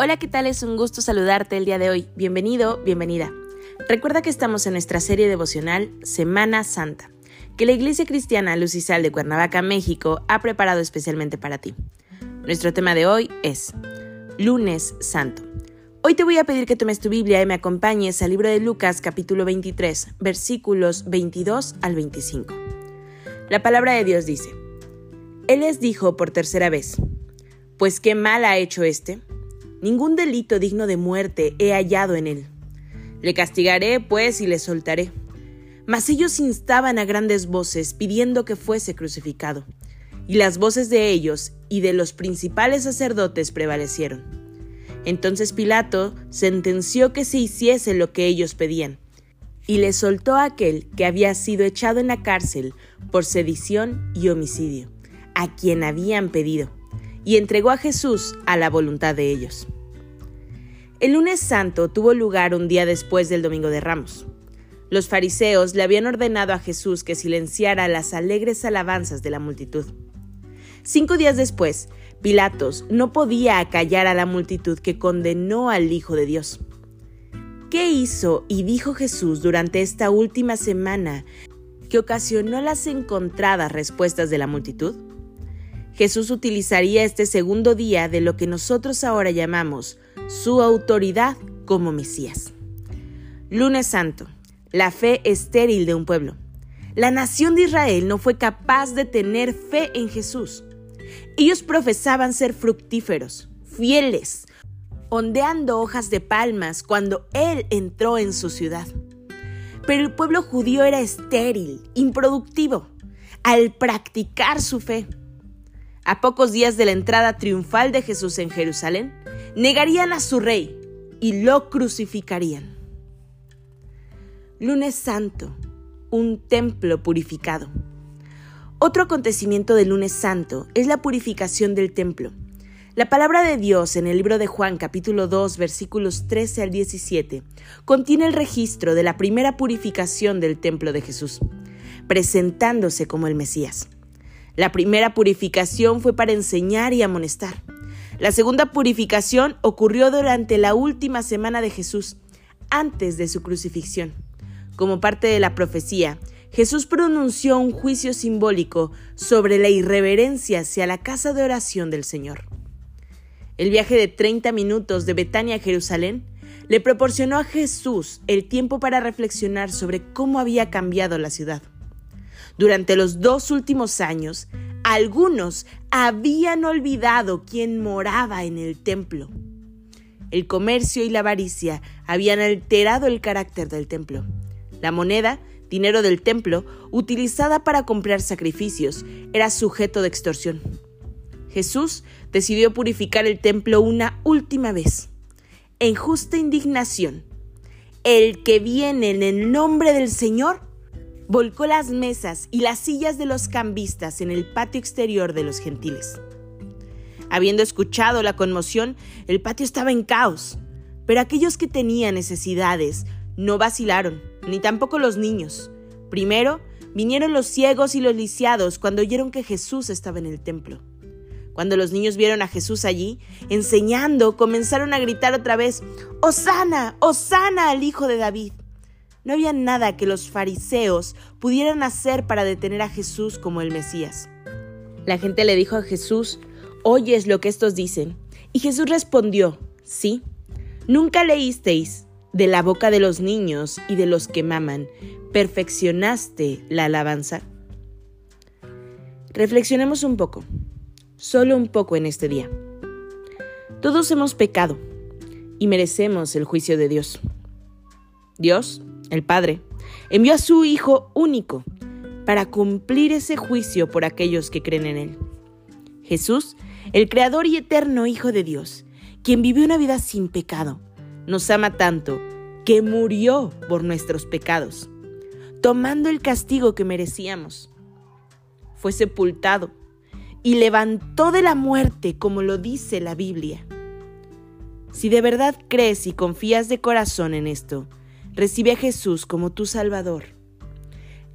Hola, ¿qué tal? Es un gusto saludarte el día de hoy. Bienvenido, bienvenida. Recuerda que estamos en nuestra serie devocional Semana Santa, que la Iglesia Cristiana Luz y Sal de Cuernavaca, México, ha preparado especialmente para ti. Nuestro tema de hoy es Lunes Santo. Hoy te voy a pedir que tomes tu Biblia y me acompañes al libro de Lucas capítulo 23, versículos 22 al 25. La palabra de Dios dice, Él les dijo por tercera vez, Pues qué mal ha hecho este Ningún delito digno de muerte he hallado en él. Le castigaré, pues, y le soltaré. Mas ellos instaban a grandes voces, pidiendo que fuese crucificado. Y las voces de ellos y de los principales sacerdotes prevalecieron. Entonces Pilato sentenció que se hiciese lo que ellos pedían, y le soltó a aquel que había sido echado en la cárcel por sedición y homicidio, a quien habían pedido y entregó a Jesús a la voluntad de ellos. El lunes santo tuvo lugar un día después del Domingo de Ramos. Los fariseos le habían ordenado a Jesús que silenciara las alegres alabanzas de la multitud. Cinco días después, Pilatos no podía acallar a la multitud que condenó al Hijo de Dios. ¿Qué hizo y dijo Jesús durante esta última semana que ocasionó las encontradas respuestas de la multitud? Jesús utilizaría este segundo día de lo que nosotros ahora llamamos su autoridad como Mesías. Lunes Santo, la fe estéril de un pueblo. La nación de Israel no fue capaz de tener fe en Jesús. Ellos profesaban ser fructíferos, fieles, ondeando hojas de palmas cuando Él entró en su ciudad. Pero el pueblo judío era estéril, improductivo, al practicar su fe. A pocos días de la entrada triunfal de Jesús en Jerusalén, negarían a su rey y lo crucificarían. Lunes Santo, un templo purificado. Otro acontecimiento del lunes santo es la purificación del templo. La palabra de Dios en el libro de Juan capítulo 2 versículos 13 al 17 contiene el registro de la primera purificación del templo de Jesús, presentándose como el Mesías. La primera purificación fue para enseñar y amonestar. La segunda purificación ocurrió durante la última semana de Jesús, antes de su crucifixión. Como parte de la profecía, Jesús pronunció un juicio simbólico sobre la irreverencia hacia la casa de oración del Señor. El viaje de 30 minutos de Betania a Jerusalén le proporcionó a Jesús el tiempo para reflexionar sobre cómo había cambiado la ciudad. Durante los dos últimos años, algunos habían olvidado quién moraba en el templo. El comercio y la avaricia habían alterado el carácter del templo. La moneda, dinero del templo, utilizada para comprar sacrificios, era sujeto de extorsión. Jesús decidió purificar el templo una última vez. En justa indignación, el que viene en el nombre del Señor volcó las mesas y las sillas de los cambistas en el patio exterior de los gentiles. Habiendo escuchado la conmoción, el patio estaba en caos, pero aquellos que tenían necesidades no vacilaron, ni tampoco los niños. Primero vinieron los ciegos y los lisiados cuando oyeron que Jesús estaba en el templo. Cuando los niños vieron a Jesús allí, enseñando, comenzaron a gritar otra vez, Osana, Osana al Hijo de David. No había nada que los fariseos pudieran hacer para detener a Jesús como el Mesías. La gente le dijo a Jesús, ¿oyes lo que estos dicen? Y Jesús respondió, sí. ¿Nunca leísteis de la boca de los niños y de los que maman, perfeccionaste la alabanza? Reflexionemos un poco, solo un poco en este día. Todos hemos pecado y merecemos el juicio de Dios. Dios el Padre, envió a su Hijo único para cumplir ese juicio por aquellos que creen en Él. Jesús, el Creador y eterno Hijo de Dios, quien vivió una vida sin pecado, nos ama tanto que murió por nuestros pecados, tomando el castigo que merecíamos. Fue sepultado y levantó de la muerte como lo dice la Biblia. Si de verdad crees y confías de corazón en esto, recibe a Jesús como tu Salvador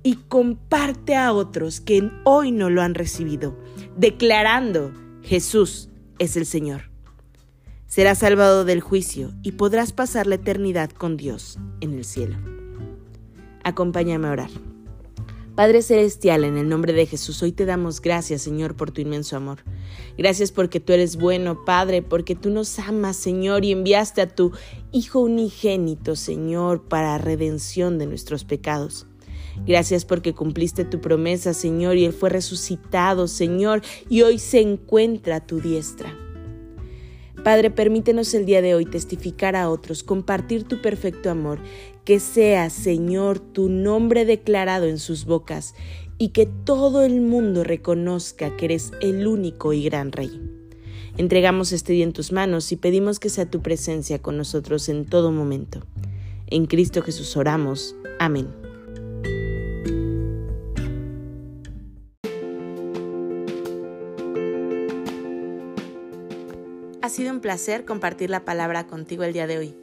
y comparte a otros que hoy no lo han recibido, declarando Jesús es el Señor. Serás salvado del juicio y podrás pasar la eternidad con Dios en el cielo. Acompáñame a orar. Padre Celestial, en el nombre de Jesús, hoy te damos gracias, Señor, por tu inmenso amor. Gracias porque tú eres bueno, Padre, porque tú nos amas, Señor, y enviaste a tu Hijo unigénito, Señor, para redención de nuestros pecados. Gracias porque cumpliste tu promesa, Señor, y Él fue resucitado, Señor, y hoy se encuentra a tu diestra. Padre, permítenos el día de hoy testificar a otros, compartir tu perfecto amor, que sea, Señor, tu nombre declarado en sus bocas y que todo el mundo reconozca que eres el único y gran Rey. Entregamos este día en tus manos y pedimos que sea tu presencia con nosotros en todo momento. En Cristo Jesús oramos. Amén. Ha sido un placer compartir la palabra contigo el día de hoy.